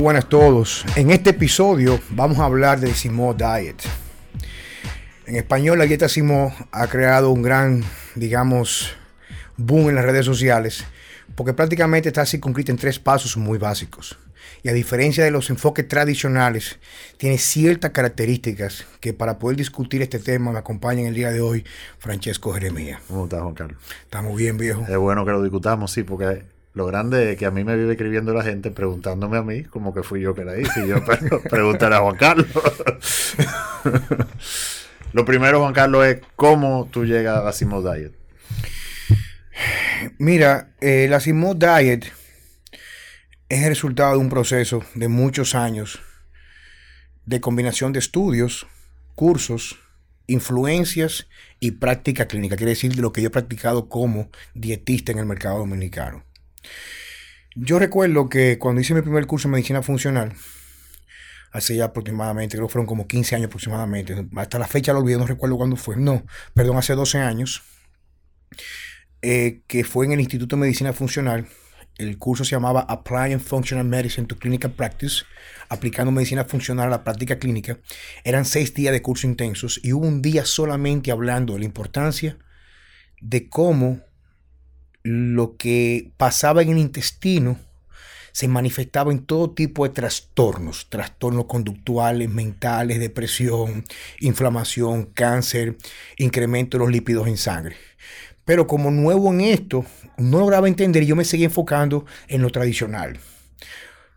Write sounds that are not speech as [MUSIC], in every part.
Muy buenas a todos. En este episodio vamos a hablar del Simo Diet. En español, la dieta Simo ha creado un gran, digamos, boom en las redes sociales, porque prácticamente está circunscrita en tres pasos muy básicos. Y a diferencia de los enfoques tradicionales, tiene ciertas características que para poder discutir este tema me acompaña en el día de hoy Francesco Jeremía. ¿Cómo estás, Juan Carlos? Estamos bien, viejo. Es bueno que lo discutamos, sí, porque lo grande es que a mí me vive escribiendo la gente preguntándome a mí como que fui yo que la hice y yo [LAUGHS] preguntar a Juan Carlos. [LAUGHS] lo primero, Juan Carlos, es cómo tú llegas a Simo Diet. Mira, eh, la Simo Diet es el resultado de un proceso de muchos años de combinación de estudios, cursos, influencias y práctica clínica. Quiere decir de lo que yo he practicado como dietista en el mercado dominicano. Yo recuerdo que cuando hice mi primer curso de medicina funcional, hace ya aproximadamente, creo que fueron como 15 años aproximadamente, hasta la fecha lo olvidé, no recuerdo cuándo fue, no, perdón, hace 12 años, eh, que fue en el Instituto de Medicina Funcional. El curso se llamaba Applying Functional Medicine to Clinical Practice, aplicando medicina funcional a la práctica clínica. Eran seis días de curso intensos y hubo un día solamente hablando de la importancia de cómo lo que pasaba en el intestino se manifestaba en todo tipo de trastornos, trastornos conductuales, mentales, depresión, inflamación, cáncer, incremento de los lípidos en sangre. Pero como nuevo en esto, no lograba entender y yo me seguía enfocando en lo tradicional.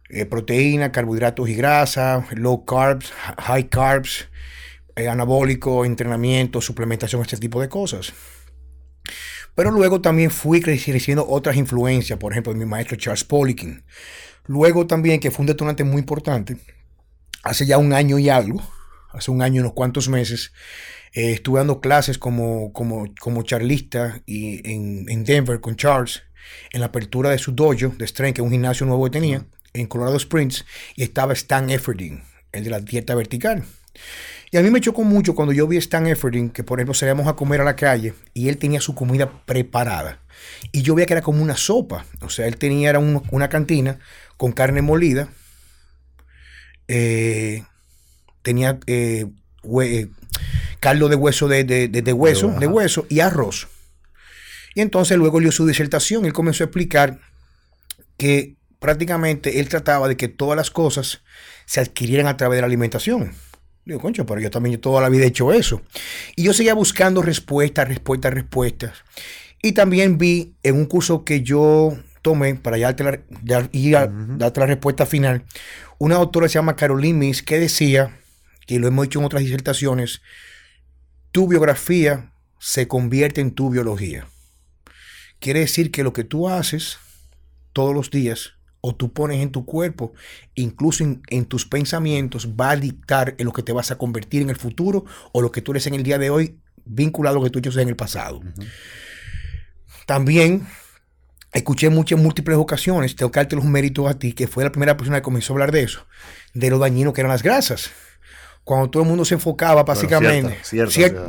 Eh, proteína, carbohidratos y grasa, low carbs, high carbs, eh, anabólico, entrenamiento, suplementación, este tipo de cosas. Pero luego también fui creciendo otras influencias, por ejemplo, de mi maestro Charles Poliquin. Luego también, que fue un detonante muy importante, hace ya un año y algo, hace un año y unos cuantos meses, eh, estuve dando clases como, como, como charlista y en, Denver con Charles, en la apertura de su dojo de Strength, que es un gimnasio nuevo que tenía, en Colorado Springs, y estaba Stan Efferding, el de la dieta vertical. Y a mí me chocó mucho cuando yo vi a Stan Efferding, que por ejemplo salíamos a comer a la calle y él tenía su comida preparada. Y yo veía que era como una sopa. O sea, él tenía era una cantina con carne molida. Eh, tenía eh, eh, caldo de hueso de, de, hueso, de hueso y arroz. Y entonces luego dio su disertación. Él comenzó a explicar que prácticamente él trataba de que todas las cosas se adquirieran a través de la alimentación. Digo, concho, pero yo también toda la vida he hecho eso. Y yo seguía buscando respuestas, respuestas, respuestas. Y también vi en un curso que yo tomé para ya ir a darte la respuesta final, una doctora se llama Caroline Miss que decía, que lo hemos hecho en otras disertaciones, tu biografía se convierte en tu biología. Quiere decir que lo que tú haces todos los días o tú pones en tu cuerpo, incluso en, tus pensamientos, va a dictar en lo que te vas a convertir en el futuro o lo que tú eres en el día de hoy, vinculado a lo que tú hecho en el pasado. También escuché muchas múltiples ocasiones, tengo que darte los méritos a ti, que fue la primera persona que comenzó a hablar de eso, de lo dañino que eran las grasas cuando todo el mundo se enfocaba básicamente.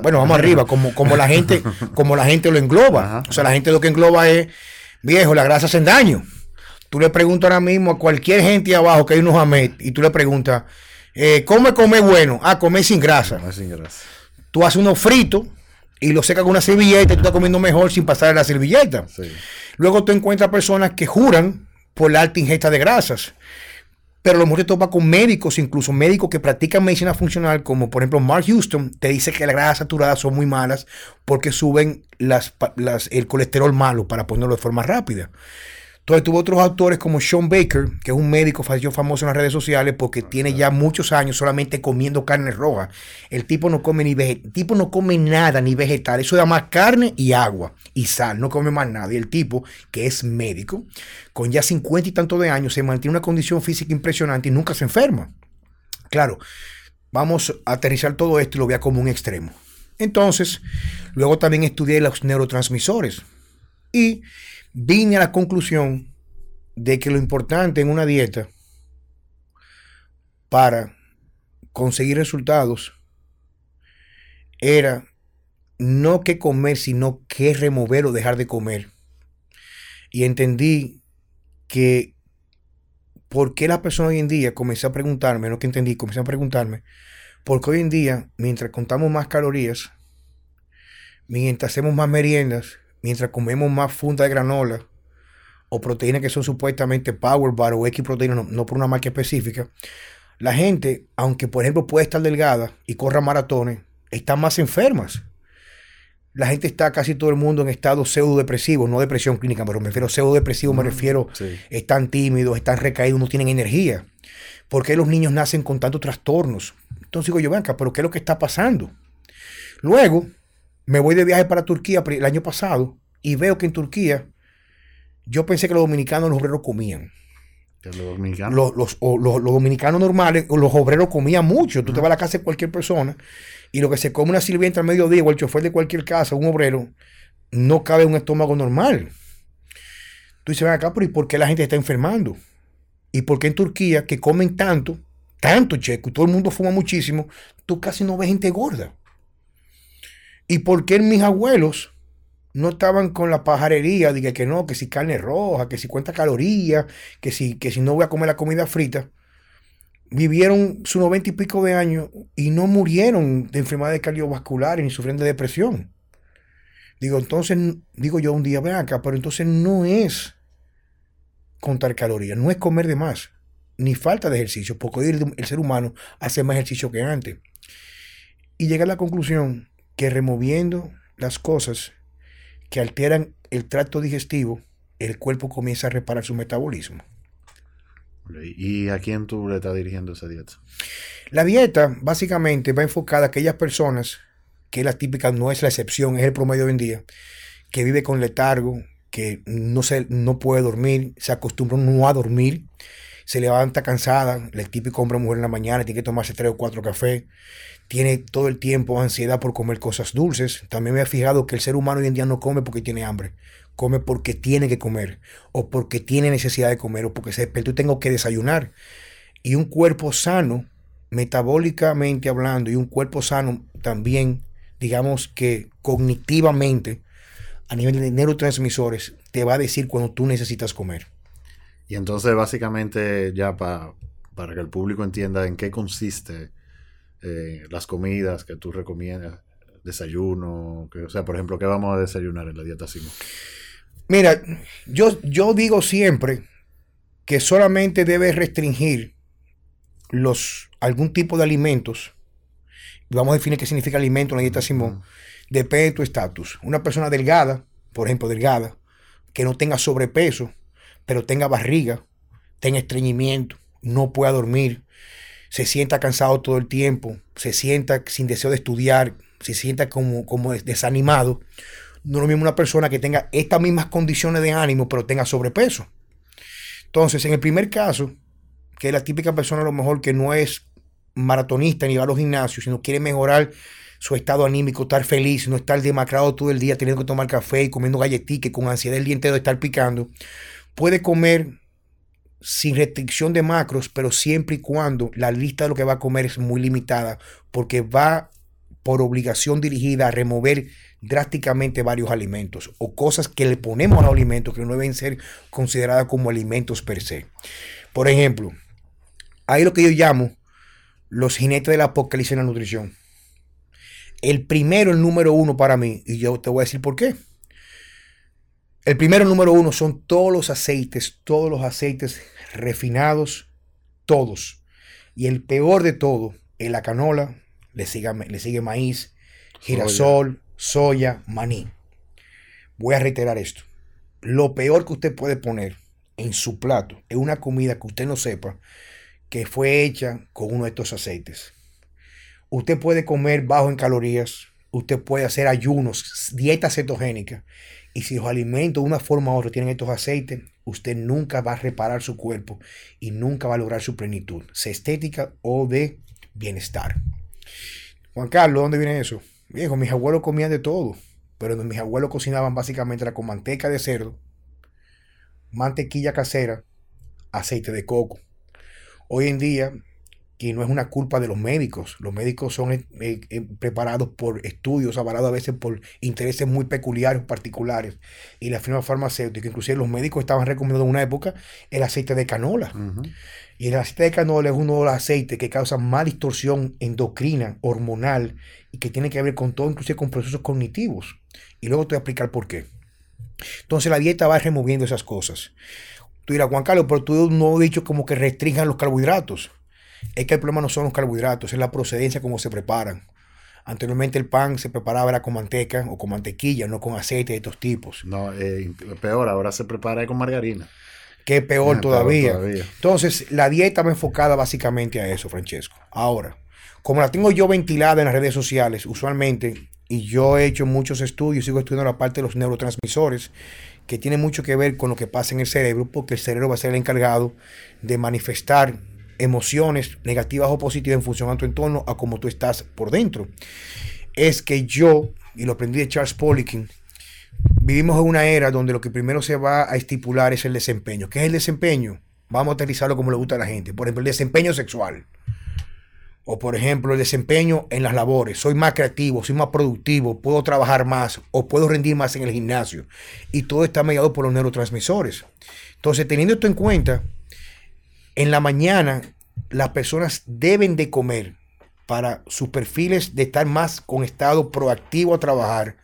Bueno, vamos arriba, como, como la gente, [LAUGHS] como la gente lo engloba. o sea, la gente lo que engloba es, viejo, las grasas hacen daño. Tú le preguntas ahora mismo a cualquier gente abajo que hay unos Ahmed y tú le preguntas, eh, ¿cómo comer bueno? Ah, comer sin grasa. sin grasa. Tú haces unos fritos y lo secas con una servilleta y tú estás comiendo mejor sin pasar la servilleta. Luego tú encuentras personas que juran por la alta ingesta de grasas. Pero lo mejor te topa con médicos, incluso médicos que practican medicina funcional, como por ejemplo Mark Houston, te dice que las grasas saturadas son muy malas porque suben las, el colesterol malo, para ponerlo de forma rápida. Entonces tuvo otros autores como Sean Baker, que es un médico famoso en las redes sociales porque ah, tiene ya muchos años solamente comiendo carne roja. El tipo no come ni tipo no come nada ni vegetal, eso da más carne y agua y sal, no come más nada. Y el tipo, que es médico, con ya 50 y tantos de años, se mantiene una condición física impresionante y nunca se enferma. Claro, vamos a aterrizar todo esto y lo vea como un extremo. Entonces, luego también estudié los neurotransmisores y vine a la conclusión de que lo importante en una dieta para conseguir resultados era no que comer, sino que remover o dejar de comer. Y entendí que ¿por qué las personas hoy en día, comencé a preguntarme, no que entendí, comencé a preguntarme, porque hoy en día, mientras contamos más calorías, mientras hacemos más meriendas, mientras comemos más funda de granola o proteínas que son supuestamente Power Bar o X proteínas, no, por una marca específica, la gente, aunque por ejemplo puede estar delgada y corra maratones, están más enfermas. La gente está casi todo el mundo en estado pseudo depresivo, no depresión clínica, pero me refiero a pseudo depresivo, me mm, refiero, están tímidos, están recaídos, no tienen energía. ¿Por qué los niños nacen con tantos trastornos? Entonces digo yo, venga, pero ¿qué es lo que está pasando? Luego, me voy de viaje para Turquía el año pasado y veo que en Turquía yo pensé que los dominicanos los obreros comían. Los dominicanos. Los, dominicanos normales, los obreros comían mucho. Tú te vas a la casa de cualquier persona y lo que se come una sirvienta al mediodía o el chofer de cualquier casa, un obrero, no cabe en un estómago normal. Tú dices, ven acá, pero ¿y por qué la gente está enfermando? ¿Y por qué en Turquía, que comen tanto, tanto checo, y todo el mundo fuma muchísimo, tú casi no ves gente gorda? ¿Y por qué mis abuelos no estaban con la pajarería de que, no, que si carne roja, que si cuenta calorías, que si, que si no voy a comer la comida frita? Vivieron sus noventa y pico de años y no murieron de enfermedades cardiovasculares ni sufrieron de depresión. Digo, entonces, digo yo un día, ven acá, pero entonces no es contar calorías, no es comer de más, ni falta de ejercicio, porque hoy el, ser humano hace más ejercicio que antes. Y llega a la conclusión que removiendo las cosas que alteran el tracto digestivo, el cuerpo comienza a reparar su metabolismo. ¿Y a quién tú le estás dirigiendo esa dieta? La dieta básicamente va enfocada a aquellas personas, que la típica no es la excepción, es el promedio hoy en día, que vive con letargo, que no, se, no puede dormir, se acostumbra no a dormir, se levanta cansada, el típico hombre o mujer en la mañana tiene que tomarse tres o cuatro cafés, tiene todo el tiempo ansiedad por comer cosas dulces. También me he fijado que el ser humano hoy en día no come porque tiene hambre, come porque tiene que comer, o porque tiene necesidad de comer, o porque se despertó y tengo que desayunar. Y un cuerpo sano, metabólicamente hablando, y un cuerpo sano también, digamos que cognitivamente, a nivel de neurotransmisores, te va a decir cuando tú necesitas comer. Y entonces, básicamente, ya para que el público entienda en qué consiste eh, las comidas que tú recomiendas, desayuno, que, o sea, por ejemplo, ¿qué vamos a desayunar en la dieta Simo? Mira, yo, yo digo siempre que solamente debes restringir los, algún tipo de alimentos, vamos a definir qué significa alimento en la dieta Simón, depende de tu estatus. Una persona delgada, por ejemplo, delgada, que no tenga sobrepeso, pero tenga barriga, tenga estreñimiento, no pueda dormir, se sienta cansado todo el tiempo, se sienta sin deseo de estudiar, se sienta como, como desanimado, no es lo mismo una persona que tenga estas mismas condiciones de ánimo, pero tenga sobrepeso. Entonces, en el primer caso, que es la típica persona a lo mejor que no es maratonista ni va a los gimnasios, sino quiere mejorar su estado anímico, estar feliz, no estar demacrado todo el día teniendo que tomar café y comiendo galletitas con ansiedad el día entero de estar picando, puede comer sin restricción de macros, pero siempre y cuando la lista de lo que va a comer es muy limitada, porque va por obligación dirigida a remover drásticamente varios alimentos o cosas que le ponemos a los alimentos que no deben ser consideradas como alimentos per se. Por ejemplo, hay lo que yo llamo los jinetes del apocalipsis en la nutrición. El primero, el número uno para mí, y yo te voy a decir por qué. El primero, número uno, son todos los aceites, todos los aceites refinados, todos. Y el peor de todo es la canola, le sigue, le sigue maíz, girasol, soya, maní. Voy a reiterar esto. Lo peor que usted puede poner en su plato es una comida que usted no sepa que fue hecha con uno de estos aceites. Usted puede comer bajo en calorías, usted puede hacer ayunos, dieta cetogénica y si los alimentos de una forma u otra tienen estos aceites, usted nunca va a reparar su cuerpo y nunca va a lograr su plenitud, sea estética o de bienestar. Juan Carlos, ¿dónde viene eso? Viejo, mis abuelos comían de todo, pero mis abuelos cocinaban básicamente con manteca de cerdo, mantequilla casera, aceite de coco. Hoy en día, y no es una culpa de los médicos. Los médicos son eh, eh, preparados por estudios, avalados a veces por intereses muy peculiares, particulares. Y la firma farmacéutica, inclusive los médicos estaban recomendando en una época el aceite de canola. Y el aceite de canola es uno de los aceites que causa más distorsión endocrina, hormonal, y que tiene que ver con todo, inclusive con procesos cognitivos. Y luego te voy a explicar por qué. Entonces la dieta va removiendo esas cosas. Tú dirás, Juan Carlos, pero tú no has dicho como que restringan los carbohidratos. Es que el problema no son los carbohidratos, es la procedencia como se preparan. Anteriormente el pan se preparaba con manteca o con mantequilla, no con aceite de estos tipos. No, eh, peor, ahora se prepara con margarina. Que peor, todavía. peor todavía. Entonces, la dieta va enfocada básicamente a eso, Francesco. Ahora, como la tengo yo ventilada en las redes sociales, usualmente, y yo he hecho muchos estudios, sigo estudiando la parte de los neurotransmisores, que tiene mucho que ver con lo que pasa en el cerebro, porque el cerebro va a ser el encargado de manifestar emociones negativas o positivas en función a tu entorno, a cómo tú estás por dentro. Es que yo, y lo aprendí de Charles Poliquin, vivimos en una era donde lo que primero se va a estipular es el desempeño. ¿Qué es el desempeño? Vamos a aterrizarlo como le gusta a la gente. Por ejemplo, el desempeño sexual. O por ejemplo, el desempeño en las labores. Soy más creativo, soy más productivo, puedo trabajar más o puedo rendir más en el gimnasio. Y todo está mediado por los neurotransmisores. Entonces, teniendo esto en cuenta, en la mañana las personas deben de comer para sus perfiles de estar más con estado proactivo a trabajar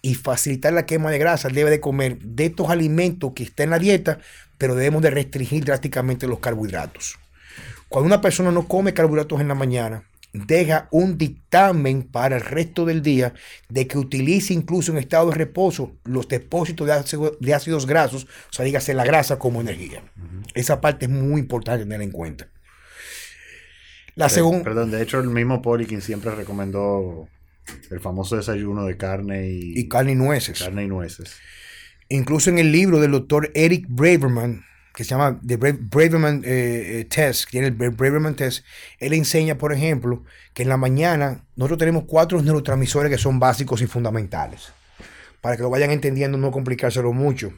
y facilitar la quema de grasa, debe de comer de estos alimentos que están en la dieta, pero debemos de restringir drásticamente los carbohidratos. Cuando una persona no come carbohidratos en la mañana, deja un dictamen para el resto del día de que utilice incluso en estado de reposo los depósitos de, ácidos grasos, o sea, dígase la grasa como energía. Esa parte es muy importante tener en cuenta. La segunda. Perdón, de hecho, el mismo Poliquin siempre recomendó el famoso desayuno de carne y. Y carne y nueces. Carne y nueces. Incluso en el libro del doctor Eric Braverman, que se llama The Braverman eh, eh, Test, tiene el Braverman Test, él enseña, por ejemplo, que en la mañana nosotros tenemos cuatro neurotransmisores que son básicos y fundamentales. Para que lo vayan entendiendo, no complicárselo mucho.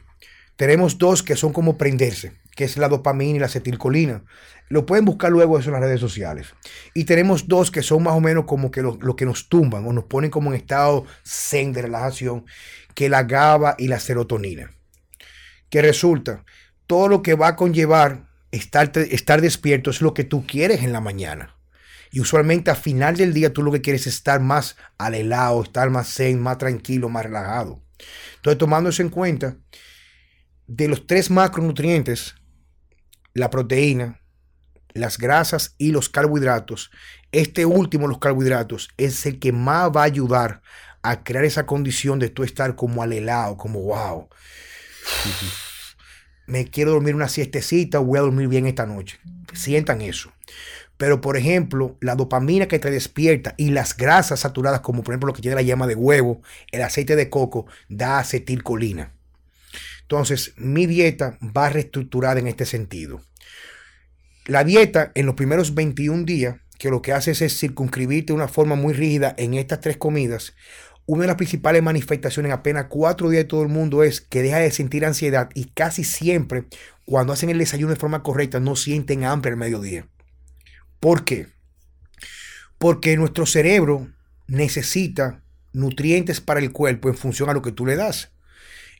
Tenemos dos que son como prenderse, que es la dopamina y la acetilcolina. Lo pueden buscar luego eso en las redes sociales. Y tenemos dos que son más o menos como que lo, lo que nos tumban o nos ponen como en estado zen de relajación, que la GABA y la serotonina. Que resulta todo lo que va a conllevar estar, estar despierto es lo que tú quieres en la mañana. Y usualmente a final del día tú lo que quieres es estar más alelado, estar más zen, más tranquilo, más relajado. Entonces, tomando eso en cuenta, de los tres macronutrientes, la proteína, las grasas y los carbohidratos, este último, los carbohidratos, es el que más va a ayudar a crear esa condición de tú estar como alelado, como wow me quiero dormir una siestecita, voy a dormir bien esta noche. Sientan eso. Pero, por ejemplo, la dopamina que te despierta y las grasas saturadas, como por ejemplo lo que tiene la yema de huevo, el aceite de coco, da acetilcolina. Entonces, mi dieta va reestructurada en este sentido. La dieta en los primeros 21 días, que lo que hace es circunscribirte de una forma muy rígida en estas tres comidas, una de las principales manifestaciones en apenas cuatro días de todo el mundo es que deja de sentir ansiedad y casi siempre cuando hacen el desayuno de forma correcta no sienten hambre al mediodía. ¿Por qué? Porque nuestro cerebro necesita nutrientes para el cuerpo en función a lo que tú le das.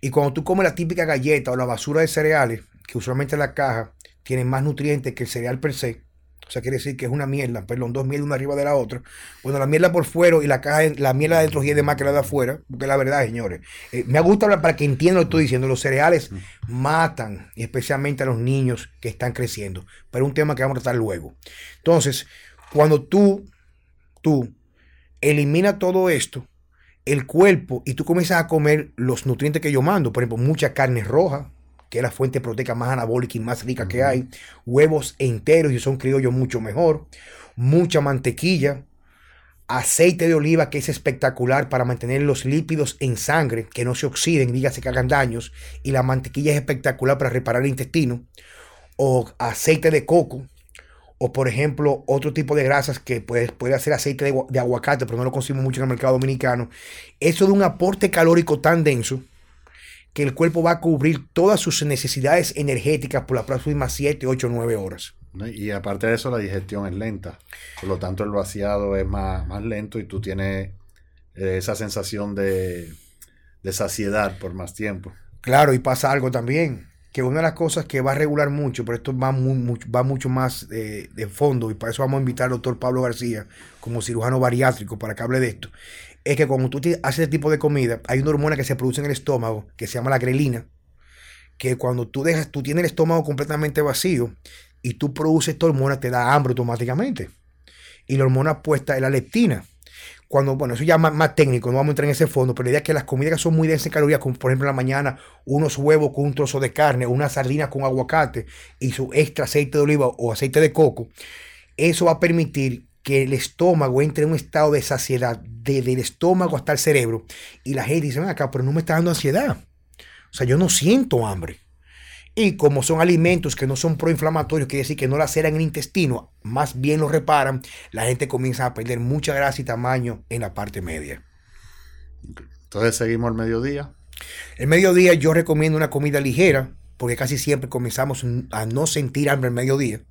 Y cuando tú comes la típica galleta o la basura de cereales, que usualmente la caja tiene más nutrientes que el cereal per se, o sea, quiere decir que es una mierda, perdón, dos mierdas una arriba de la otra. Bueno, la mierda por fuera y la caja, la mierda dentro y de más que la de afuera, porque la verdad, señores. Eh, me gusta hablar para que entiendan lo que estoy diciendo. Los cereales matan, especialmente a los niños que están creciendo. Pero es un tema que vamos a tratar luego. Entonces, cuando tú, tú eliminas todo esto, el cuerpo, y tú comienzas a comer los nutrientes que yo mando, por ejemplo, mucha carne roja, que es la fuente proteica más anabólica y más rica que hay, huevos enteros y son criollos mucho mejor, mucha mantequilla, aceite de oliva que es espectacular para mantener los lípidos en sangre, que no se oxiden, dígase que hagan daños, y la mantequilla es espectacular para reparar el intestino, o aceite de coco, o por ejemplo otro tipo de grasas que puede, puede hacer aceite de, de aguacate, pero no lo consumo mucho en el mercado dominicano. Eso de un aporte calórico tan denso que el cuerpo va a cubrir todas sus necesidades energéticas por las próximas 7, 8, 9 horas. Y aparte de eso, la digestión es lenta. Por lo tanto, el vaciado es más, más lento y tú tienes eh, esa sensación de, de saciedad por más tiempo. Claro, y pasa algo también, que una de las cosas que va a regular mucho, pero esto va, va mucho más eh, de fondo, y para eso vamos a invitar al doctor Pablo García como cirujano bariátrico para que hable de esto, es que cuando tú haces este tipo de comida, hay una hormona que se produce en el estómago que se llama la grelina, que cuando tú dejas, tú tienes el estómago completamente vacío y tú produces esta hormona, te da hambre automáticamente. Y la hormona puesta es la leptina cuando, bueno, eso ya más, más, técnico, no vamos a entrar en ese fondo, pero la idea es que las comidas que son muy densas en calorías, como por ejemplo en la mañana, unos huevos con un trozo de carne, una sardina con aguacate y su extra aceite de oliva o aceite de coco, eso va a permitir que el estómago entre en un estado de saciedad, desde el estómago hasta el cerebro. Y la gente dice, acá, pero no me está dando ansiedad. O sea, yo no siento hambre. Y como son alimentos que no son proinflamatorios, quiere decir que no laceran el intestino, más bien lo reparan, la gente comienza a perder mucha grasa y tamaño en la parte media. Entonces seguimos el mediodía. El mediodía yo recomiendo una comida ligera, porque casi siempre comenzamos a no sentir hambre el mediodía.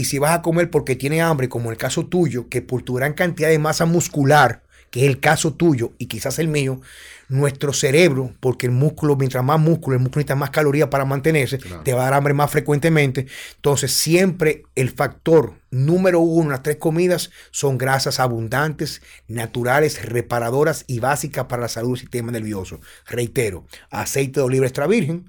Y si vas a comer porque tiene hambre, como en el caso tuyo, que por tu gran cantidad de masa muscular, que es el caso tuyo y quizás el mío, nuestro cerebro, porque el músculo, mientras más músculo, el músculo necesita más calorías para mantenerse, te va a dar hambre más frecuentemente. Entonces, siempre el factor número uno en las tres comidas son grasas abundantes, naturales, reparadoras y básicas para la salud del sistema nervioso. Reitero, aceite de oliva extra virgen.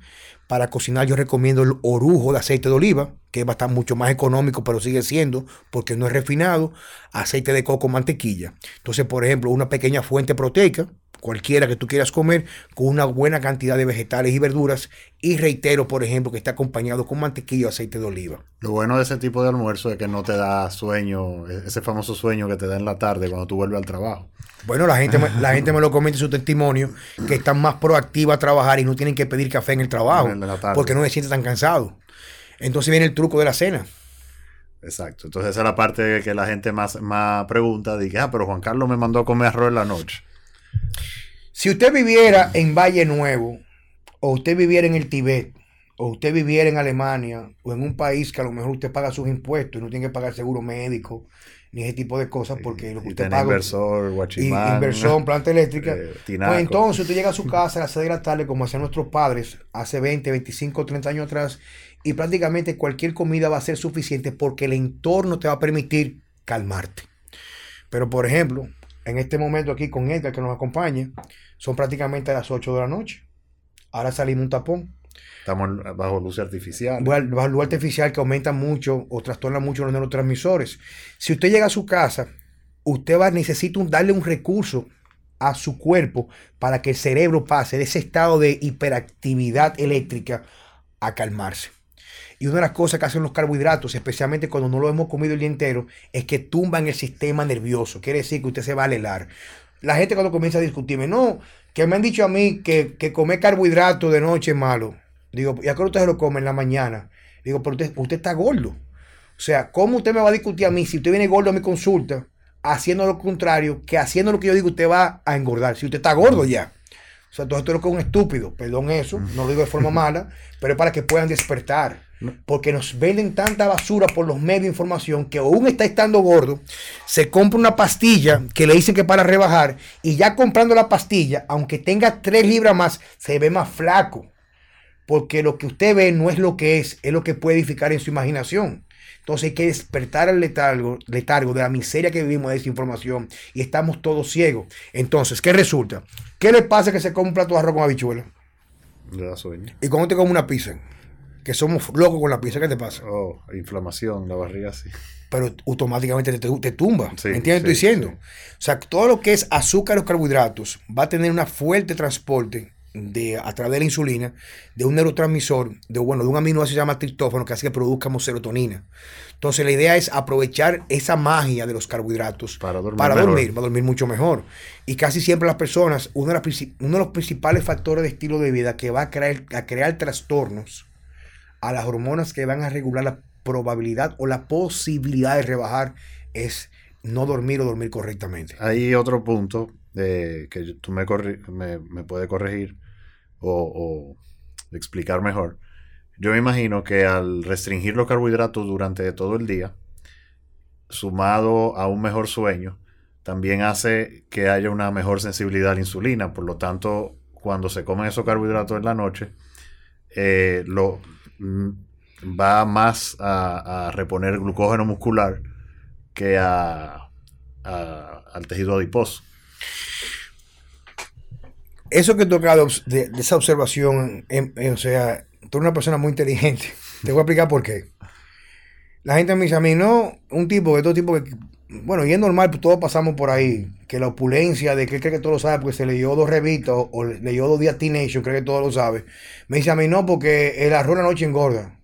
Para cocinar yo recomiendo el orujo de aceite de oliva, que va a estar mucho más económico, pero sigue siendo, porque no es refinado, aceite de coco, mantequilla. Entonces, por ejemplo, una pequeña fuente proteica, cualquiera que tú quieras comer, con una buena cantidad de vegetales y verduras. Y reitero, por ejemplo, que está acompañado con mantequilla o aceite de oliva. Lo bueno de ese tipo de almuerzo es que no te da sueño, e-, ese famoso sueño que te da en la tarde cuando tú vuelves al trabajo. Bueno, la gente, me, [LAUGHS] la gente me lo comenta en su testimonio, que están más proactivos a trabajar y no tienen que pedir café en el trabajo, porque no se sienten tan cansados. Entonces viene el truco de la cena. Exacto. Entonces esa es la parte que la gente más, más pregunta. Dice, ah, pero Juan Carlos me mandó a comer arroz en la noche. Si usted viviera en Valle Nuevo, o usted viviera en el Tibet, o usted viviera en Alemania, o en un país que a lo mejor usted paga sus impuestos y no tiene que pagar seguro médico, ni ese tipo de cosas, porque lo que usted paga. Inversor, guachimán, inversión, planta eléctrica. Eh, pues entonces usted llega a su casa a las 6 de la tarde, como hacían nuestros padres hace 20, 25, 30 años atrás, y prácticamente cualquier comida va a ser suficiente porque el entorno te va a permitir calmarte. Pero, por ejemplo, en este momento aquí con Edgar que nos acompaña, son prácticamente las 8 de la noche. Ahora salimos un tapón. Estamos bajo luz artificial. Bajo luz artificial que aumenta mucho o trastorna mucho los neurotransmisores. Si usted llega a su casa, usted va a necesitar darle un recurso a su cuerpo para que el cerebro pase de ese estado de hiperactividad eléctrica a calmarse. Y una de las cosas que hacen los carbohidratos, especialmente cuando no lo hemos comido el día entero, es que tumban el sistema nervioso. Quiere decir que usted se va a alelar. La gente cuando comienza a discutirme, no, que me han dicho a mí que, que comer carbohidratos de noche es malo. Digo, ¿y a qué lo come en la mañana? Digo, pero usted, usted está gordo. O sea, ¿cómo usted me va a discutir a mí si usted viene gordo a mi consulta, haciendo lo contrario, que haciendo lo que yo digo usted va a engordar? Si usted está gordo ya. O sea, entonces esto es un estúpido, perdón eso, no lo digo de forma [LAUGHS] mala, pero es para que puedan despertar. Porque nos venden tanta basura por los medios de información que aún está estando gordo, se compra una pastilla que le dicen que para rebajar y ya comprando la pastilla, aunque tenga tres libras más, se ve más flaco. Porque lo que usted ve no es lo que es, es lo que puede edificar en su imaginación. Entonces hay que despertar al letargo, letargo de la miseria que vivimos de esa información y estamos todos ciegos. Entonces, ¿qué resulta? ¿Qué le pasa que se compra un plato de arroz con habichuela? Le da sueño. ¿Y cuando te come una pizza? que somos locos con la pizza, ¿qué te pasa? Oh, inflamación, la barriga sí. Pero automáticamente te, tumba. Sí, ¿Entiendes? Estoy diciendo. O sea, todo lo que es azúcar o carbohidratos va a tener una fuerte transporte de, a través de la insulina de un neurotransmisor, de, bueno, de un aminoácido que se llama triptófano que hace que produzcamos serotonina. Entonces la idea es aprovechar esa magia de los carbohidratos para dormir, para dormir, para dormir mucho mejor. Y casi siempre las personas, uno de, uno de los principales factores de estilo de vida que va a crear, a crear trastornos a las hormonas que van a regular la probabilidad o la posibilidad de rebajar es no dormir o dormir correctamente. Hay otro punto que tú me, me, puedes corregir o, explicar mejor. Yo me imagino que al restringir los carbohidratos durante todo el día, sumado a un mejor sueño, también hace que haya una mejor sensibilidad a la insulina. Por lo tanto, cuando se comen esos carbohidratos en la noche, eh, lo, mm, va más a, reponer glucógeno muscular que a, al tejido adiposo. Eso que he tocado de, esa observación, o sea, tú eres una persona muy inteligente. [LAUGHS] Te voy a explicar por qué. La gente me dice a mí, no, un tipo, de todo tipo que, bueno, y es normal, pues todos pasamos por ahí, que la opulencia de que él cree que todo lo sabe porque se leyó dos revistas o, leyó dos días cree que todo lo sabe. Me dice a mí, no, porque el arroz la noche engorda.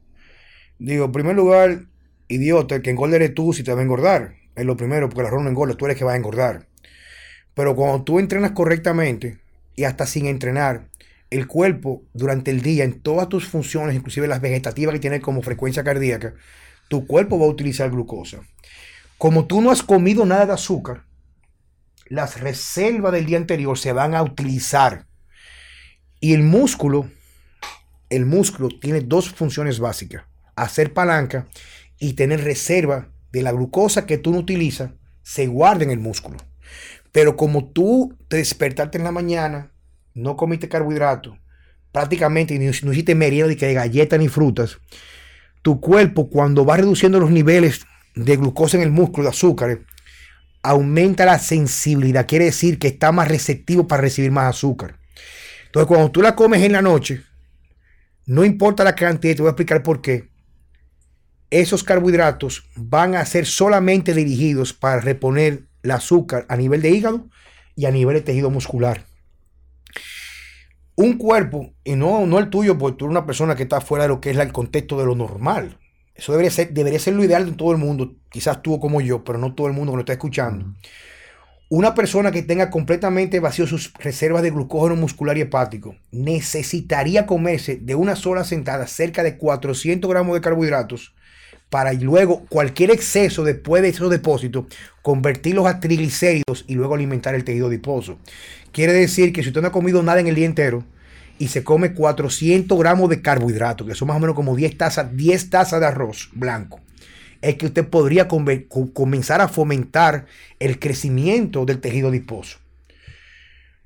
Digo, en primer lugar, idiota, el que engorda eres tú si te va a engordar. Es lo primero, porque el arroz no engorda, tú eres que va a engordar. Pero cuando tú entrenas correctamente y hasta sin entrenar, el cuerpo durante el día, en todas tus funciones, inclusive las vegetativas que tiene como frecuencia cardíaca, tu cuerpo va a utilizar glucosa. Como tú no has comido nada de azúcar, las reservas del día anterior se van a utilizar. Y el músculo, el músculo tiene dos funciones básicas. Hacer palanca y tener reserva de la glucosa que tú no utilizas, se guarda en el músculo. Pero como tú te despertaste en la mañana, no comiste carbohidratos, prácticamente no hiciste merienda de galletas ni frutas, tu cuerpo cuando va reduciendo los niveles de glucosa en el músculo, de azúcar, aumenta la sensibilidad. Quiere decir que está más receptivo para recibir más azúcar. Entonces, cuando tú la comes en la noche, no importa la cantidad, te voy a explicar por qué. Esos carbohidratos van a ser solamente dirigidos para reponer el azúcar a nivel de hígado y a nivel de tejido muscular un cuerpo, y no, no el tuyo, porque tú eres una persona que está fuera de lo que es el contexto de lo normal. Eso debería ser, debería ser lo ideal de todo el mundo. Quizás tú como yo, pero no todo el mundo que lo está escuchando. Una persona que tenga completamente vacío sus reservas de glucógeno muscular y hepático necesitaría comerse de una sola sentada cerca de 400 gramos de carbohidratos para luego cualquier exceso después de esos depósitos convertirlos a triglicéridos y luego alimentar el tejido adiposo. Quiere decir que si usted no ha comido nada en el día entero y se come 400 gramos de carbohidratos, que son más o menos como 10 tazas, 10 tazas de arroz blanco, es que usted podría comenzar a fomentar el crecimiento del tejido adiposo.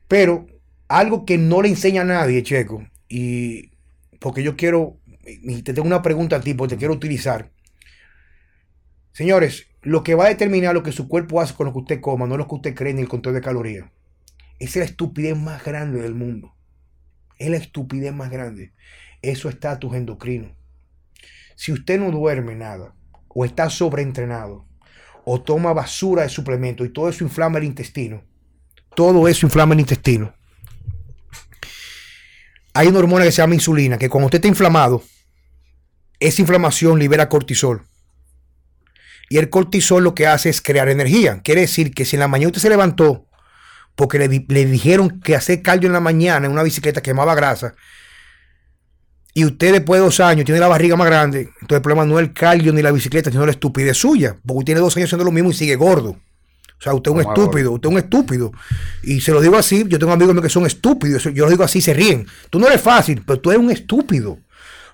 Pero algo que no le enseña a nadie, Checo, y porque yo quiero, y te tengo una pregunta a ti, porque te quiero utilizar, Señores, lo que va a determinar lo que su cuerpo hace con lo que usted coma, no lo que usted cree ni el control de calorías. Esa es la estupidez más grande del mundo. Es la estupidez más grande. Eso está a tus endocrinos. Si usted no duerme nada, o está sobreentrenado, o toma basura de suplemento y todo eso inflama el intestino, todo eso inflama el intestino. Hay una hormona que se llama insulina, que cuando usted está inflamado, esa inflamación libera cortisol. Y el cortisol lo que hace es crear energía. Quiere decir que si en la mañana usted se levantó porque le, dijeron que hacer cardio en la mañana en una bicicleta quemaba grasa, y usted después de dos años tiene la barriga más grande, entonces el problema no es el cardio ni la bicicleta, sino la estupidez suya, porque usted tiene dos años haciendo lo mismo y sigue gordo. O sea, usted es un estúpido, usted es un estúpido. Y se lo digo así, yo tengo amigos que son estúpidos, yo lo digo así, se ríen. Tú no eres fácil, pero tú eres un estúpido.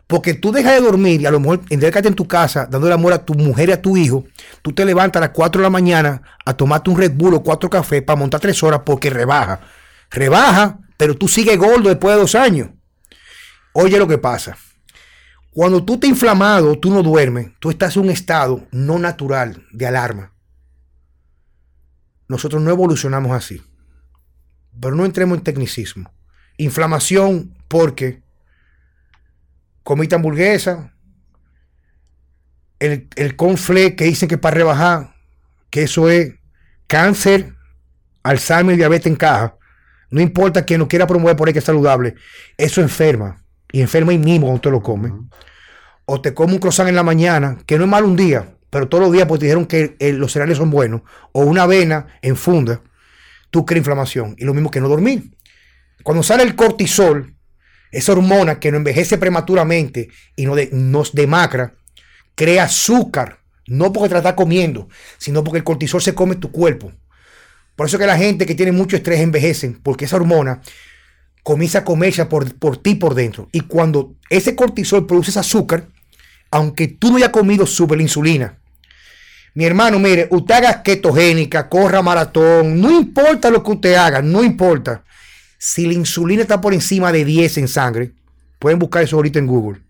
Porque tú dejas de dormir y a lo mejor en tu casa dándole amor a tu mujer y a tu hijo. Tú te levantas a las 4 de la mañana a tomarte un Red Bull o cuatro cafés para montar tres horas porque rebaja. Rebaja, pero tú sigues gordo después de dos años. Oye lo que pasa. Cuando tú te inflamado, tú no duermes, tú estás en un estado no natural de alarma. Nosotros no evolucionamos así. Pero no entremos en tecnicismo. Inflamación porque comiste hamburguesa, el, el confle que dicen que para rebajar, que eso es cáncer, Alzheimer y diabetes en caja. No importa que no quiera promover por ahí que es saludable, eso enferma. Y enferma y mismo cuando te lo come. O te come un croissant en la mañana, que no es mal un día, pero todos los días pues te dijeron que eh, los cereales son buenos. O una avena en funda, tú crees inflamación. Y lo mismo que no dormir. Cuando sale el cortisol, esa hormona que no envejece prematuramente y no nos demacra, crea azúcar. No porque te la estás comiendo, sino porque el cortisol se come tu cuerpo. Por eso que la gente que tiene mucho estrés envejecen, porque esa hormona, comienza a comerse por, por ti por dentro. Y cuando ese cortisol produce ese azúcar, aunque tú no hayas comido super insulina, mi hermano, mire, usted haga ketogénica, corra maratón, no importa lo que usted haga, no importa. Si la insulina está por encima de 10 en sangre, pueden buscar eso ahorita en Google.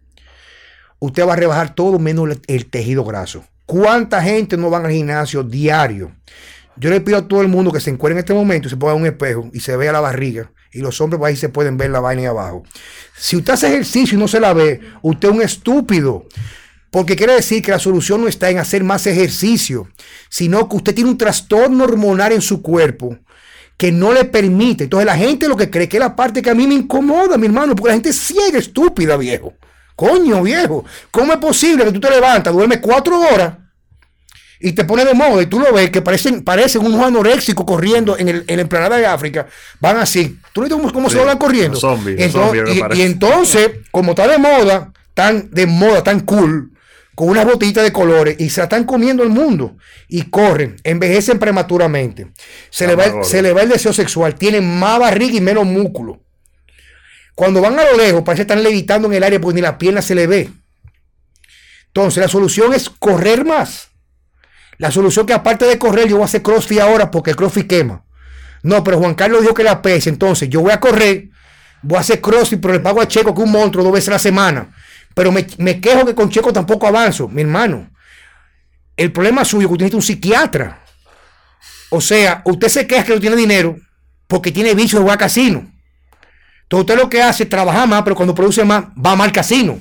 Usted va a rebajar todo menos el, tejido graso. ¿Cuánta gente no va al gimnasio diario? Yo le pido a todo el mundo que se encuentre en este momento y se ponga un espejo y se vea la barriga. Y los hombres ahí se pueden ver la vaina ahí abajo. Si usted hace ejercicio y no se la ve, usted es un estúpido. Porque quiere decir que la solución no está en hacer más ejercicio, sino que usted tiene un trastorno hormonal en su cuerpo que no le permite. Entonces la gente lo que cree que es la parte que a mí me incomoda, mi hermano, porque la gente es ciega, estúpida, viejo. Coño, viejo, ¿cómo es posible que tú te levantas, duermes cuatro horas y te pones de moda y tú lo ves que parecen, parecen unos anoréxicos corriendo en, el, en la emplanada de África? Van así. ¿Tú no ves cómo se van corriendo? y, y entonces, como está de moda, tan de moda, tan cool, con una botita de colores y se la están comiendo el mundo y corren, envejecen prematuramente. Se, le va, se le va el deseo sexual, tienen más barriga y menos músculo. Cuando van a lo lejos, parece que están levitando en el aire porque ni la pierna se le ve. Entonces, la solución es correr más. La solución que aparte de correr, yo voy a hacer crossfit ahora porque el crossfit quema. No, pero Juan Carlos dijo que la pese. Entonces, yo voy a correr, voy a hacer crossfit, pero le pago a Checo que un monstruo dos veces a la semana. Pero me, quejo que con Checo tampoco avanzo, mi hermano. El problema suyo es que usted necesita un psiquiatra. O sea, usted se queja que no tiene dinero porque tiene vicio de jugar casino. Entonces usted lo que hace es trabajar más, pero cuando produce más, va mal casino.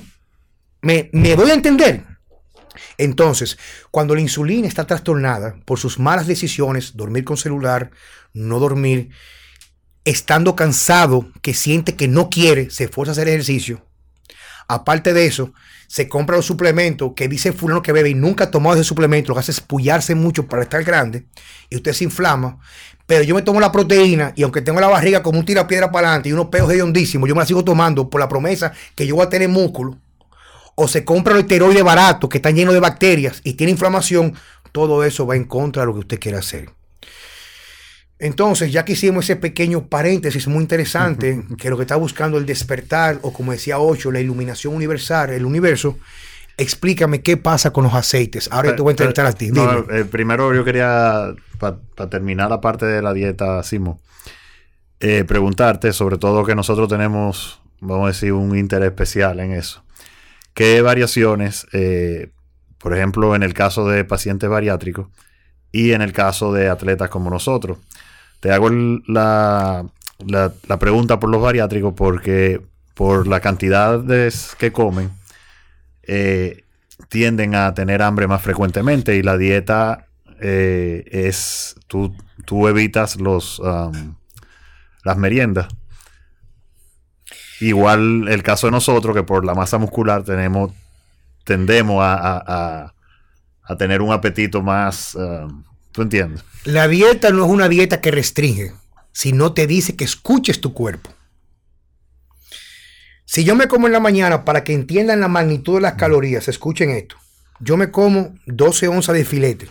¿Me, me doy a entender? Entonces, cuando la insulina está trastornada por sus malas decisiones, dormir con celular, no dormir, estando cansado, que siente que no quiere, se esfuerza a hacer ejercicio, Aparte de eso, se compra los suplementos que dice fulano que bebe y nunca ha tomado ese suplemento, lo que hace es pullarse mucho para estar grande y usted se inflama. Pero yo me tomo la proteína y aunque tengo la barriga como un tirapiedra para adelante y unos peos hediondísimos, yo me la sigo tomando por la promesa que yo voy a tener músculo. O se compra el esteroide barato que está lleno de bacterias y tiene inflamación. Todo eso va en contra de lo que usted quiere hacer. Entonces, ya que hicimos ese pequeño paréntesis muy interesante, que lo que está buscando el despertar, o como decía Ocho, la iluminación universal, el universo, explícame qué pasa con los aceites. Ahora te voy a entrevistar a ti. Eh, primero yo quería, para terminar la parte de la dieta, Simo, eh, preguntarte, sobre todo que nosotros tenemos, vamos a decir, un interés especial en eso. ¿Qué variaciones, eh, por ejemplo, en el caso de pacientes bariátricos y en el caso de atletas como nosotros? Te hago la, pregunta por los bariátricos porque por la cantidad que comen, eh, tienden a tener hambre más frecuentemente y la dieta eh, es, tú, tú, evitas los, las meriendas. Igual el caso de nosotros, que por la masa muscular tenemos, tendemos a, tener un apetito más, ¿tú entiendes? La dieta no es una dieta que restringe, sino te dice que escuches tu cuerpo. Si yo me como en la mañana, para que entiendan la magnitud de las calorías, escuchen esto. Yo me como 12 onzas de filete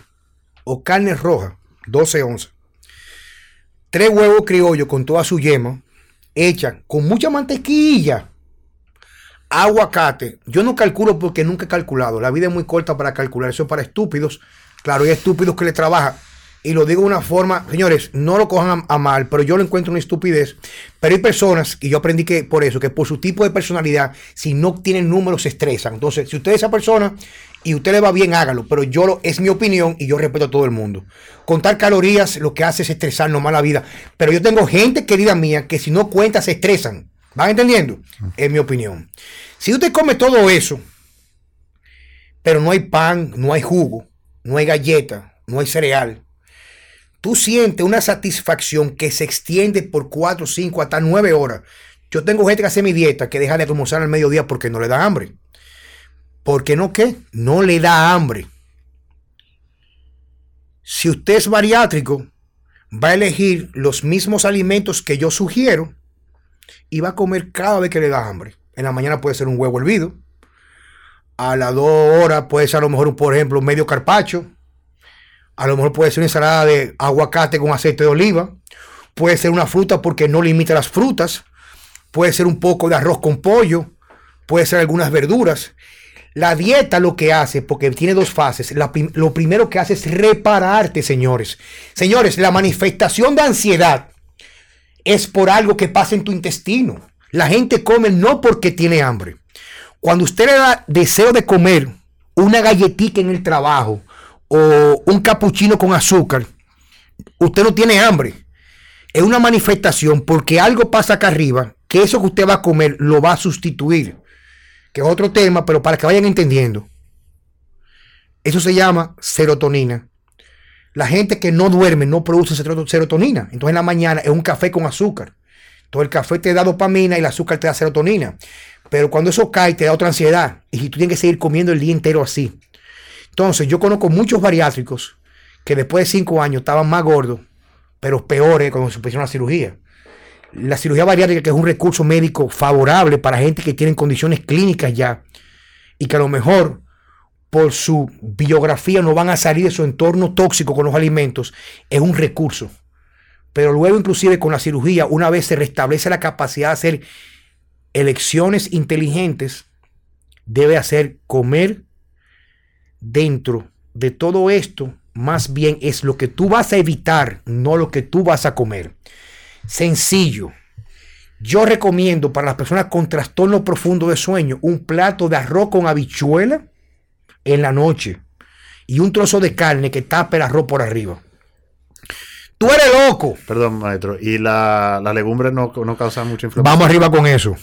o carne roja, 12 onzas. Tres huevos criollos con toda su yema, hecha con mucha mantequilla, aguacate. Yo no calculo porque nunca he calculado. La vida es muy corta para calcular. Eso es para estúpidos. Claro, hay estúpidos que le trabajan y lo digo de una forma, señores, no lo cojan a, mal, pero yo lo encuentro una estupidez. Pero hay personas, y yo aprendí que por eso, que por su tipo de personalidad, si no tienen números, se estresan. Entonces, si usted es esa persona y usted le va bien, hágalo. Pero yo lo, es mi opinión y yo respeto a todo el mundo. Contar calorías lo que hace es estresar nomás la vida. Pero yo tengo gente querida mía que si no cuenta se estresan. ¿Van entendiendo? Es mi opinión. Si usted come todo eso, pero no hay pan, no hay jugo, no hay galleta, no hay cereal, tú sientes una satisfacción que se extiende por 4, 5, hasta 9 horas. Yo tengo gente que hace mi dieta que deja de almorzar al mediodía porque no le da hambre. ¿Por qué no qué? No le da hambre. Si usted es bariátrico, va a elegir los mismos alimentos que yo sugiero y va a comer cada vez que le da hambre. En la mañana puede ser un huevo hervido. A las 2 horas puede ser a lo mejor, por ejemplo, medio carpacho a lo mejor puede ser una ensalada de aguacate con aceite de oliva. Puede ser una fruta porque no limita las frutas. puede ser un poco de arroz con pollo, puede ser algunas verduras. La dieta lo que hace, porque tiene dos fases, lo primero que hace es repararte, señores. Señores, la manifestación de ansiedad es por algo que pasa en tu intestino. La gente come no porque tiene hambre. Cuando usted le da deseo de comer una galletita en el trabajo o un capuchino con azúcar, usted no tiene hambre. Es una manifestación porque algo pasa acá arriba que eso que usted va a comer lo va a sustituir que es otro tema, pero para que vayan entendiendo. Eso se llama serotonina. La gente que no duerme no produce serotonina. Entonces en la mañana es un café con azúcar. Entonces el café te da dopamina y el azúcar te da serotonina. Pero cuando eso cae te da otra ansiedad. Y tú tienes que seguir comiendo el día entero así. Entonces yo conozco muchos bariátricos que después de cinco años estaban más gordos, pero peores cuando se pusieron la cirugía la cirugía bariátrica, que es un recurso médico favorable para gente que tiene condiciones clínicas ya y que a lo mejor por su biografía no van a salir de su entorno tóxico con los alimentos, es un recurso. Pero luego inclusive con la cirugía, una vez se restablece la capacidad de hacer elecciones inteligentes, debe hacer comer dentro de todo esto, más bien es lo que tú vas a evitar, no lo que tú vas a comer sencillo. Yo recomiendo para las personas con trastorno profundo de sueño un plato de arroz con habichuela en la noche y un trozo de carne que tape el arroz por arriba. Tú eres loco. Perdón, maestro. ¿Y la, la legumbre no, no causa mucha inflamación? Vamos arriba con eso.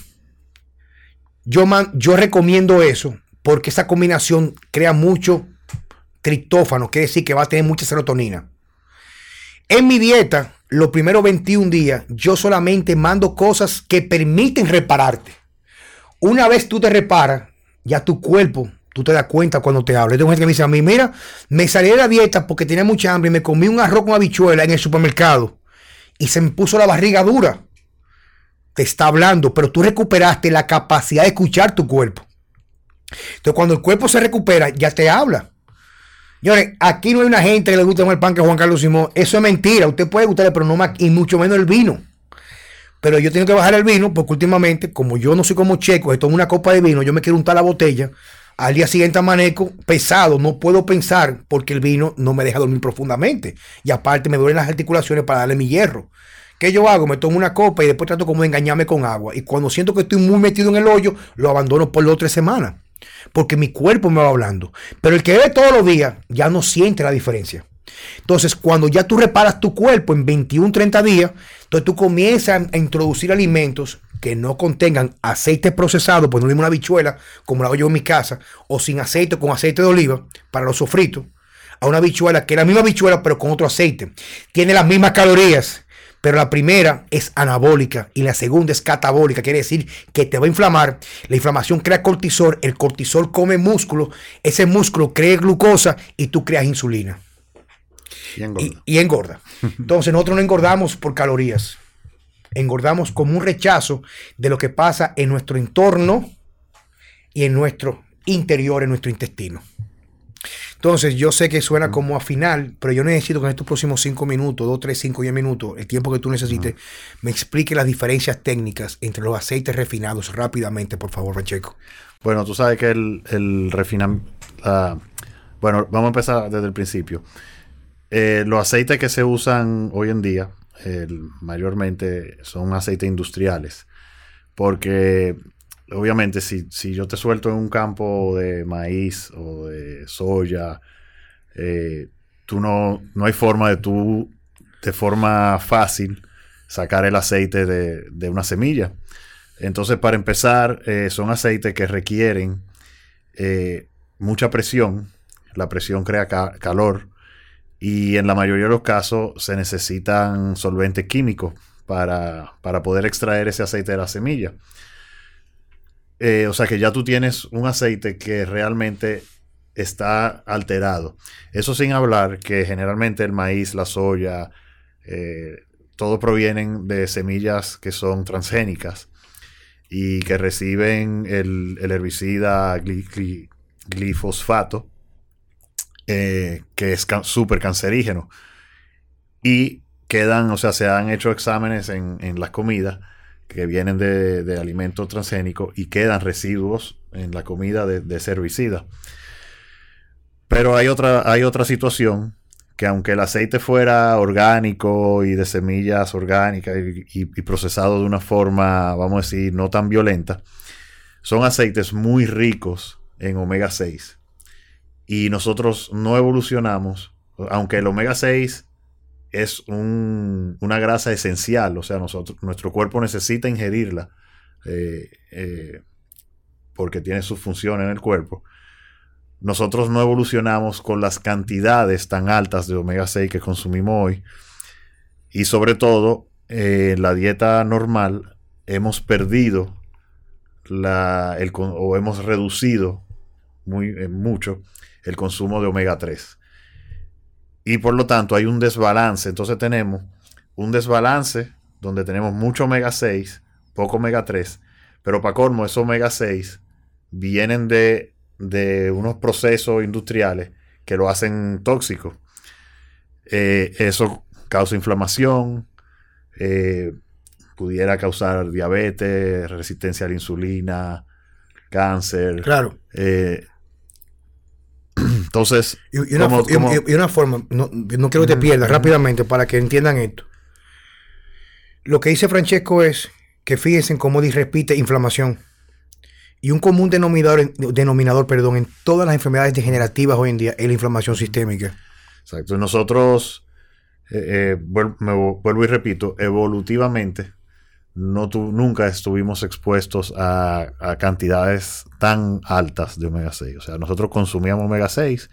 Yo, yo recomiendo eso porque esa combinación crea mucho triptófano, quiere decir que va a tener mucha serotonina. En mi dieta, los primeros 21 días, yo solamente mando cosas que permiten repararte. Una vez tú te reparas, ya tu cuerpo, tú te das cuenta cuando te habla. Tengo gente que me dice a mí, mira, me salí de la dieta porque tenía mucha hambre y me comí un arroz con habichuela en el supermercado y se me puso la barriga dura. Te está hablando, pero tú recuperaste la capacidad de escuchar tu cuerpo. Entonces, cuando el cuerpo se recupera, ya te habla. Señores, aquí no hay una gente que le guste más el pan que Juan Carlos Simón. Eso es mentira. Usted puede gustarle, pero no más, y mucho menos el vino. Pero yo tengo que bajar el vino porque últimamente, como yo no soy como checo, que tomo una copa de vino, yo me quiero untar la botella. Al día siguiente amaneco pesado, no puedo pensar porque el vino no me deja dormir profundamente. Y aparte me duelen las articulaciones para darle mi hierro. ¿Qué yo hago? Me tomo una copa y después trato como de engañarme con agua. Y cuando siento que estoy muy metido en el hoyo, lo abandono por dos o tres semanas porque mi cuerpo me va hablando. Pero el que bebe todos los días ya no siente la diferencia. Entonces, cuando ya tú reparas tu cuerpo en 21, 30 días, entonces tú comienzas a introducir alimentos que no contengan aceite procesado, pues no una bichuela, como la hago yo en mi casa, o sin aceite, con aceite de oliva, para los sofritos, a una bichuela que es la misma bichuela, pero con otro aceite. Tiene las mismas calorías, pero la primera es anabólica y la segunda es catabólica, quiere decir que te va a inflamar. La inflamación crea cortisol, el cortisol come músculo, ese músculo crea glucosa y tú creas insulina. Y engorda. Y, engorda. Entonces nosotros no engordamos por calorías, engordamos como un rechazo de lo que pasa en nuestro entorno y en nuestro interior, en nuestro intestino. Entonces, yo sé que suena como a final, pero yo necesito que en estos próximos cinco minutos, dos, tres, cinco, diez minutos, el tiempo que tú necesites, me explique las diferencias técnicas entre los aceites refinados rápidamente, por favor, Pacheco. Bueno, tú sabes que el, el refinamiento. bueno, vamos a empezar desde el principio. Eh, los aceites que se usan hoy en día, mayormente son aceites industriales, porque obviamente si, yo te suelto en un campo de maíz o de soya, eh, tú no, no hay forma de tú, de forma fácil, sacar el aceite de, una semilla. Entonces, para empezar, eh, son aceites que requieren eh, mucha presión. La presión crea calor y en la mayoría de los casos se necesitan solventes químicos para, para poder extraer ese aceite de la semilla. Eh, o sea que ya tú tienes un aceite que realmente está alterado. Eso sin hablar que generalmente el maíz, la soya, eh, todo provienen de semillas que son transgénicas y que reciben el, herbicida glifosfato, eh, que es súper cancerígeno. Y quedan, o sea, se han hecho exámenes en, en las comidas que vienen de, de alimentos transgénicos y quedan residuos en la comida de, de. Pero hay otra, hay otra situación que aunque el aceite fuera orgánico y de semillas orgánicas y, procesado de una forma, vamos a decir, no tan violenta, son aceites muy ricos en omega 6. Y nosotros no evolucionamos, aunque el omega 6 es una grasa esencial, o sea, nosotros, nuestro cuerpo necesita ingerirla eh, eh, porque tiene su función en el cuerpo nosotros no evolucionamos con las cantidades tan altas de omega 6 que consumimos hoy. Y sobre todo, eh, la dieta normal hemos perdido la, el, o hemos reducido muy, eh, mucho el consumo de omega 3. Y por lo tanto hay un desbalance. Entonces tenemos un desbalance donde tenemos mucho omega 6, poco omega 3. Pero para colmo, esos omega 6 vienen de de unos procesos industriales que lo hacen tóxico. Eh, eso causa inflamación, eh, pudiera causar diabetes, resistencia a la insulina, cáncer. Claro. Eh, entonces, y, una, forma, no, quiero que te pierdas rápidamente para que entiendan esto. Lo que dice Francesco es que fíjense en cómo repite inflamación. Y un común denominador, denominador perdón, en todas las enfermedades degenerativas hoy en día es la inflamación sistémica. Exacto. Nosotros, eh, eh, vuelvo, y repito, evolutivamente, no nunca estuvimos expuestos a, cantidades tan altas de omega 6. O sea, nosotros consumíamos omega 6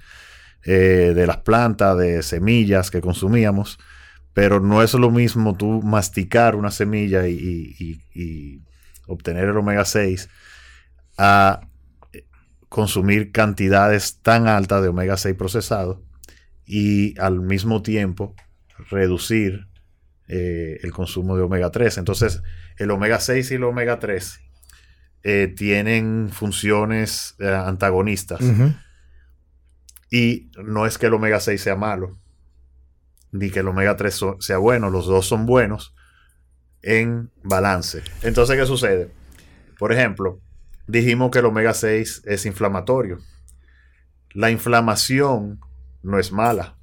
eh, de las plantas, de semillas que consumíamos, pero no es lo mismo tú masticar una semilla y, y obtener el omega 6 a consumir cantidades tan altas de omega 6 procesado y al mismo tiempo reducir eh, el consumo de omega 3. Entonces, el omega 6 y el omega 3 eh, tienen funciones eh, antagonistas. Y no es que el omega 6 sea malo, ni que el omega 3 sea bueno, los dos son buenos en balance. Entonces, ¿qué sucede? Por ejemplo, dijimos que el omega 6 es inflamatorio. La inflamación no es mala,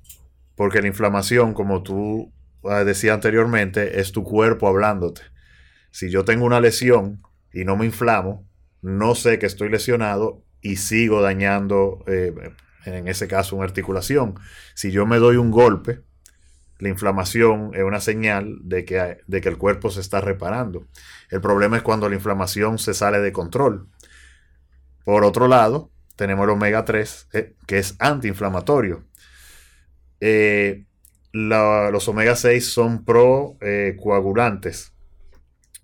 porque la inflamación, como tú ah, decías anteriormente, es tu cuerpo hablándote. Si yo tengo una lesión y no me inflamo, no sé que estoy lesionado y sigo dañando, eh, en ese caso, una articulación. Si yo me doy un golpe, la inflamación es una señal de que, de que el cuerpo se está reparando. El problema es cuando la inflamación se sale de control. Por otro lado, tenemos el omega 3, eh, que es antiinflamatorio. Eh, los omega 6 son procoagulantes,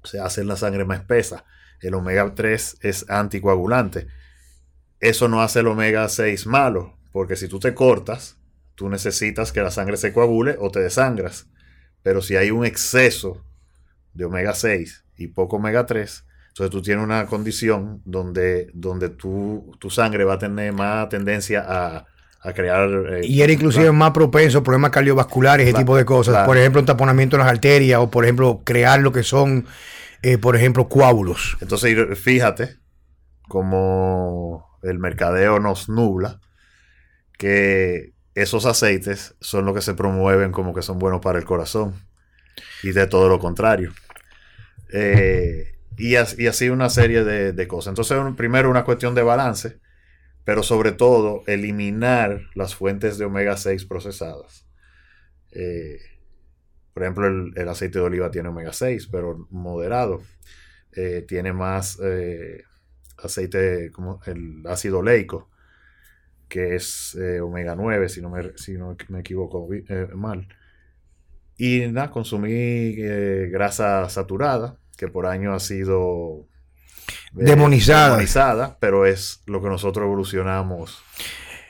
o sea, hacen la sangre más espesa. El omega 3 es anticoagulante. Eso no hace el omega 6 malo, porque si tú te cortas, tú necesitas que la sangre se coagule o te desangras. Pero si hay un exceso de omega 6 y poco omega 3, entonces tú tienes una condición donde, donde tu, sangre va a tener más tendencia a, crear... Eh, y era inclusive más propenso a problemas cardiovasculares, ese tipo de cosas. Por ejemplo, un taponamiento en las arterias o, por ejemplo, crear lo que son, eh, por ejemplo, coágulos. Entonces, fíjate como el mercadeo nos nubla, que esos aceites son los que se promueven como que son buenos para el corazón. Y de todo lo contrario. Eh, y, así una serie de, cosas. Entonces, primero una cuestión de balance, pero sobre todo eliminar las fuentes de omega 6 procesadas. Eh, por ejemplo, el, aceite de oliva tiene omega 6, pero moderado. Eh, tiene más eh, aceite como el ácido oleico, que es omega 9, si no me, si no me equivoco mal. Y nada, consumí grasa saturada, que por año ha sido eh, demonizada. pero es lo que nosotros evolucionamos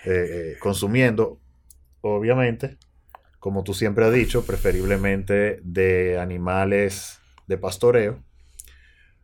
eh, eh, consumiendo, obviamente, como tú siempre has dicho, preferiblemente de animales de pastoreo,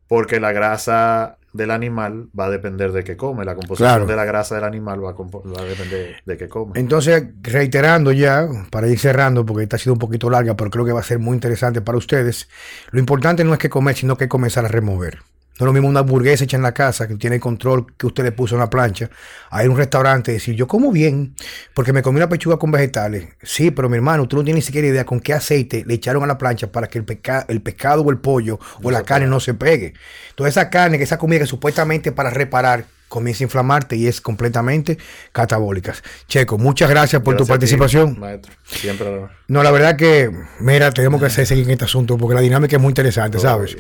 porque la grasa del animal va a depender de qué come. La composición de la grasa del animal va a, depender de qué come. Entonces, reiterando ya, para ir cerrando, porque esta ha sido un poquito larga, pero creo que va a ser muy interesante para ustedes, lo importante no es que comer, sino que comenzar a remover. No es lo mismo una hamburguesa hecha en la casa que tiene control que usted le puso en la plancha. A un restaurante y decir, yo como bien porque me comí una pechuga con vegetales. Sí, pero mi hermano, tú no tienes ni siquiera idea con qué aceite le echaron a la plancha para que el, el pescado o el pollo o la carne no se pegue. Toda esa carne, esa comida que supuestamente para reparar, comienza a inflamarte y es completamente catabólicas. Checo, muchas gracias por tu participación. maestro, siempre. No, la verdad que, mira, tenemos que hacer seguir en este asunto porque la dinámica es muy interesante, ¿sabes?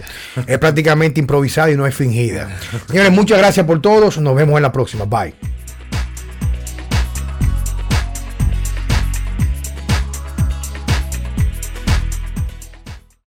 es prácticamente improvisada y no es fingida. Señores, muchas gracias por todos. Nos vemos en la próxima. Bye.